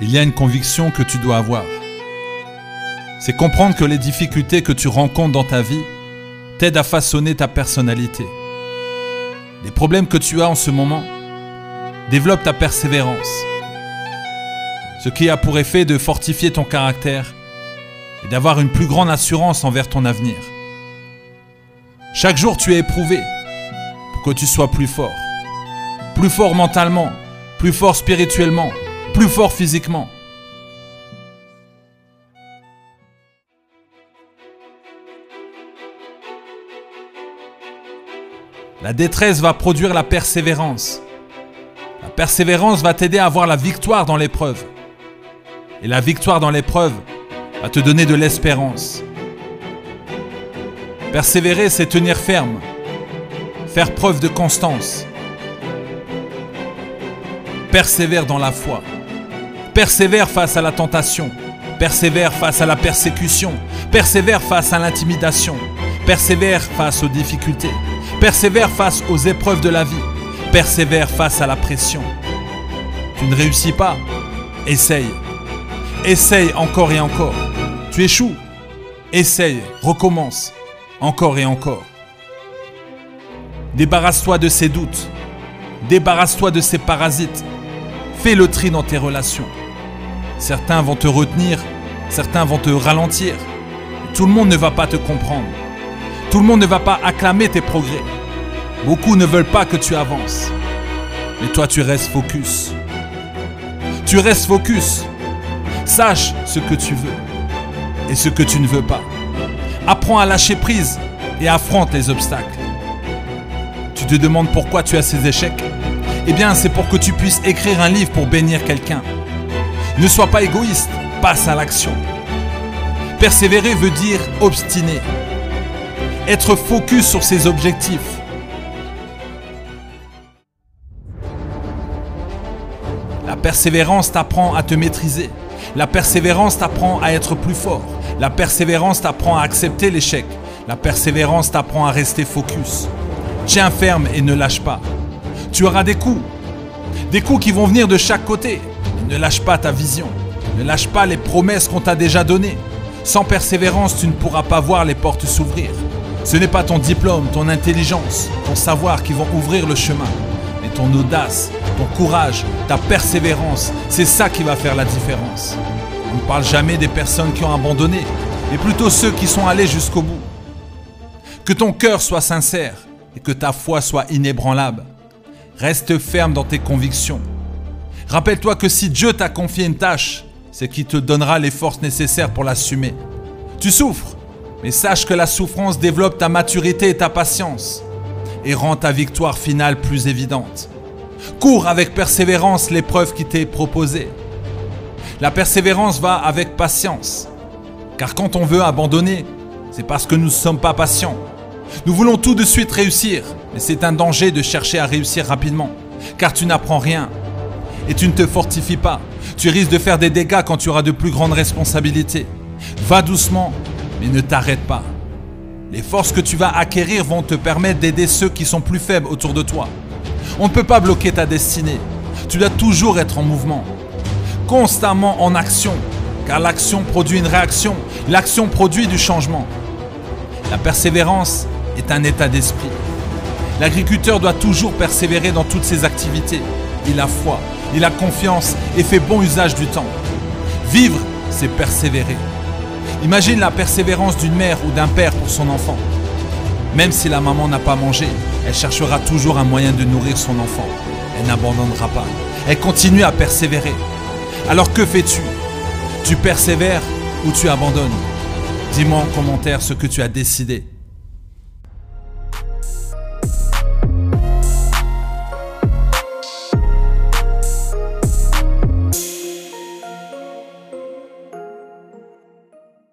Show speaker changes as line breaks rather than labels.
il y a une conviction que tu dois avoir. C'est comprendre que les difficultés que tu rencontres dans ta vie t'aident à façonner ta personnalité. Les problèmes que tu as en ce moment développent ta persévérance. Ce qui a pour effet de fortifier ton caractère et d'avoir une plus grande assurance envers ton avenir. Chaque jour tu es éprouvé pour que tu sois plus fort. Plus fort mentalement, plus fort spirituellement, fort physiquement. La détresse va produire la persévérance. La persévérance va t'aider à avoir la victoire dans l'épreuve. Et la victoire dans l'épreuve va te donner de l'espérance. Persévérer, c'est tenir ferme, faire preuve de constance. Persévère dans la foi. Persévère face à la tentation. Persévère face à la persécution. Persévère face à l'intimidation. Persévère face aux difficultés. Persévère face aux épreuves de la vie. Persévère face à la pression. Tu ne réussis pas Essaye. Essaye encore et encore. Tu échoues Essaye, recommence, encore et encore. Débarrasse-toi de ces doutes. Débarrasse-toi de ces parasites. Fais le tri dans tes relations. Certains vont te retenir, certains vont te ralentir. Tout le monde ne va pas te comprendre. Tout le monde ne va pas acclamer tes progrès. Beaucoup ne veulent pas que tu avances. Mais toi, tu restes focus. Tu restes focus. Sache ce que tu veux et ce que tu ne veux pas. Apprends à lâcher prise et affronte les obstacles. Tu te demandes pourquoi tu as ces échecs? Eh bien, c'est pour que tu puisses écrire un livre pour bénir quelqu'un. Ne sois pas égoïste, passe à l'action. Persévérer veut dire obstiner. Être focus sur ses objectifs. La persévérance t'apprend à te maîtriser. La persévérance t'apprend à être plus fort. La persévérance t'apprend à accepter l'échec. La persévérance t'apprend à rester focus. Tiens ferme et ne lâche pas. Tu auras des coups. Des coups qui vont venir de chaque côté. Ne lâche pas ta vision. Ne lâche pas les promesses qu'on t'a déjà données. Sans persévérance, tu ne pourras pas voir les portes s'ouvrir. Ce n'est pas ton diplôme, ton intelligence, ton savoir qui vont ouvrir le chemin, mais ton audace, ton courage, ta persévérance, c'est ça qui va faire la différence. On ne parle jamais des personnes qui ont abandonné, mais plutôt ceux qui sont allés jusqu'au bout. Que ton cœur soit sincère et que ta foi soit inébranlable. Reste ferme dans tes convictions. Rappelle-toi que si Dieu t'a confié une tâche, c'est qu'il te donnera les forces nécessaires pour l'assumer. Tu souffres, mais sache que la souffrance développe ta maturité et ta patience et rend ta victoire finale plus évidente. Cours avec persévérance l'épreuve qui t'est proposée. La persévérance va avec patience. Car quand on veut abandonner, c'est parce que nous ne sommes pas patients. Nous voulons tout de suite réussir, mais c'est un danger de chercher à réussir rapidement, car tu n'apprends rien et tu ne te fortifies pas. Tu risques de faire des dégâts quand tu auras de plus grandes responsabilités. Va doucement, mais ne t'arrête pas. Les forces que tu vas acquérir vont te permettre d'aider ceux qui sont plus faibles autour de toi. On ne peut pas bloquer ta destinée. Tu dois toujours être en mouvement, constamment en action, car l'action produit une réaction. L'action produit du changement. La persévérance est un état d'esprit. L'agriculteur doit toujours persévérer dans toutes ses activités. Il a foi, il a confiance et fait bon usage du temps. Vivre, c'est persévérer. Imagine la persévérance d'une mère ou d'un père pour son enfant. Même si la maman n'a pas mangé, elle cherchera toujours un moyen de nourrir son enfant. Elle n'abandonnera pas. Elle continue à persévérer. Alors que fais-tu? Tu persévères ou tu abandonnes? Dis-moi en commentaire ce que tu as décidé.